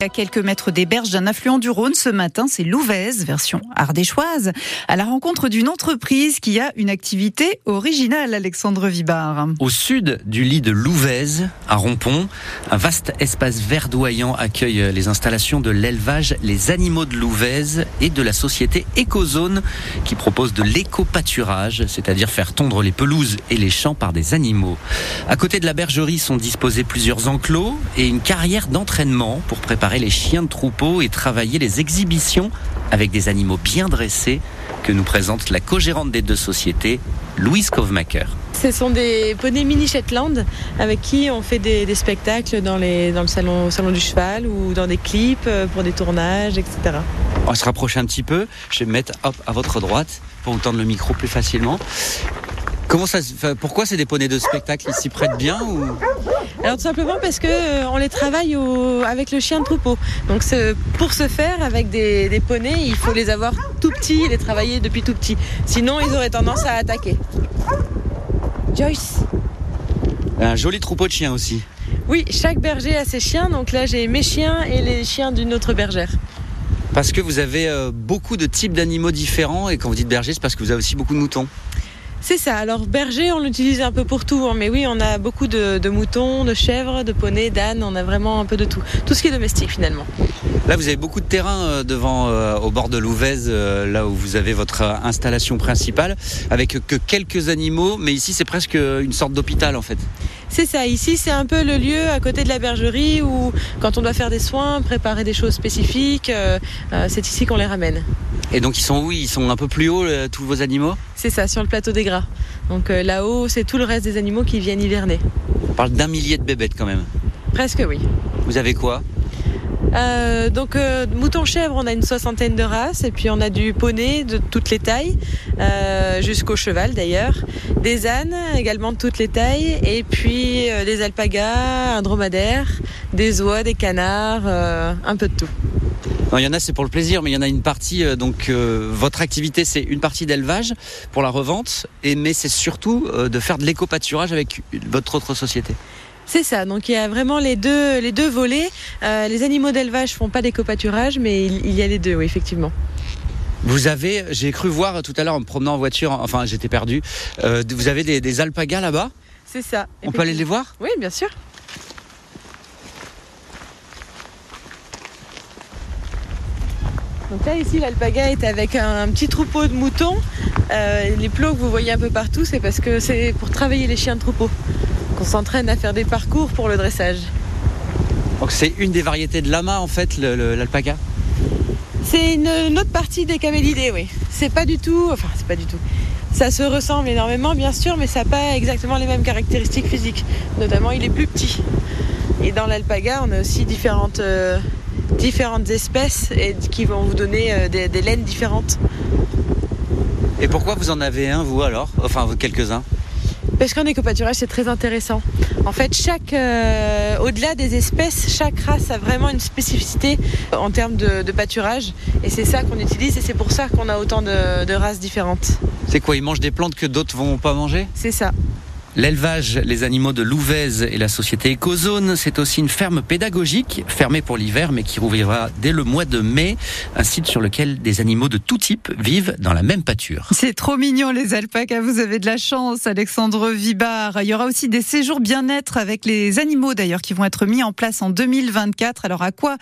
À quelques mètres des berges d'un affluent du Rhône, ce matin, c'est Louvèze, version ardéchoise, à la rencontre d'une entreprise qui a une activité originale, Alexandre Vibard. Au sud du lit de Louvèze, à Rompont, un vaste espace verdoyant accueille les installations de l'élevage Les Animaux de Louvèze et de la société Ecozone qui propose de l'éco-pâturage, c'est-à-dire faire tondre les pelouses et les champs par des animaux. À côté de la bergerie sont disposés plusieurs enclos et une carrière d'entraînement pour préparer les chiens de troupeau et travailler les exhibitions avec des animaux bien dressés que nous présente la co-gérante des deux sociétés, Louise Kovmaker. Ce sont des poneys mini Shetland avec qui on fait des, spectacles dans, les, dans le salon, salon du cheval ou dans des clips euh, pour des tournages, etc. On va se rapprocher un petit peu. Je vais me mettre hop, à votre droite pour vous tendre le micro plus facilement. Comment ça, pourquoi c'est des poneys de spectacle? Ils s'y prêtent bien ou... Alors tout simplement parce que euh, on les travaille avec le chien de troupeau. Donc pour ce faire, avec des, des, poneys, il faut les avoir tout petits, les travailler depuis tout petit. Sinon, ils auraient tendance à attaquer. Joyce. Un joli troupeau de chiens aussi. Oui, chaque berger a ses chiens. Donc là, j'ai mes chiens et les chiens d'une autre bergère. Parce que vous avez euh, beaucoup de types d'animaux différents et quand vous dites berger, c'est parce que vous avez aussi beaucoup de moutons. C'est ça. Alors berger, on l'utilise un peu pour tout, hein. mais oui, on a beaucoup de, moutons, de chèvres, de poneys, d'ânes. On a vraiment un peu de tout, tout ce qui est domestique finalement. Là, vous avez beaucoup de terrain euh, devant, euh, au bord de l'Ouvèze, euh, là où vous avez votre installation principale, avec que quelques animaux, mais ici c'est presque une sorte d'hôpital en fait. C'est ça, ici c'est un peu le lieu à côté de la bergerie où quand on doit faire des soins, préparer des choses spécifiques, c'est ici qu'on les ramène. Et donc ils sont où? Ils sont un peu plus haut, tous vos animaux? C'est ça, sur le plateau des gras. Donc là-haut, c'est tout le reste des animaux qui viennent hiverner. On parle d'un millier de bébêtes quand même. Presque oui. Vous avez quoi? Euh, donc euh, mouton chèvre, on a une soixantaine de races et puis on a du poney de toutes les tailles, euh, jusqu'au cheval d'ailleurs, des ânes également de toutes les tailles et puis des alpagas, un dromadaire, des oies, des canards, un peu de tout. il y en a c'est pour le plaisir, mais il y en a une partie donc votre activité c'est une partie d'élevage pour la revente, et mais c'est surtout de faire de l'éco-pâturage avec votre autre société. C'est ça. Donc il y a vraiment les deux, les deux volets. Euh, les animaux d'élevage font pas d'éco-pâturage, mais il, y a les deux, oui, effectivement. Vous avez, j'ai cru voir tout à l'heure en me promenant en voiture, enfin j'étais perdu, euh, vous avez des, alpagas là-bas? C'est ça. On peut aller les voir? Oui, bien sûr. Donc là ici l'alpaga est avec un, petit troupeau de moutons. Euh, les plots que vous voyez un peu partout, c'est parce que c'est pour travailler les chiens de troupeau on s'entraîne à faire des parcours pour le dressage. Donc c'est une des variétés de lama en fait, l'alpaca C'est une, autre partie des camélidés, oui. C'est pas du tout, enfin c'est pas du tout. Ça se ressemble énormément bien sûr, mais ça n'a pas exactement les mêmes caractéristiques physiques. Notamment il est plus petit. Et dans l'alpaga, on a aussi différentes, euh, différentes espèces et qui vont vous donner euh, des, des laines différentes. Et pourquoi vous en avez un, vous alors? Enfin, quelques-uns? Parce qu'en éco-pâturage, c'est très intéressant. En fait, chaque, euh, au-delà des espèces, chaque race a vraiment une spécificité en termes de, pâturage. Et c'est ça qu'on utilise et c'est pour ça qu'on a autant de, de races différentes. C'est quoi Ils mangent des plantes que d'autres vont pas manger? C'est ça. L'élevage, les animaux de Louvèze et la société Ecozone, c'est aussi une ferme pédagogique, fermée pour l'hiver, mais qui rouvrira dès le mois de mai, un site sur lequel des animaux de tout type vivent dans la même pâture. C'est trop mignon les alpacas, vous avez de la chance, Alexandre Vibard. Il y aura aussi des séjours bien-être avec les animaux d'ailleurs qui vont être mis en place en 2024. Alors à quoi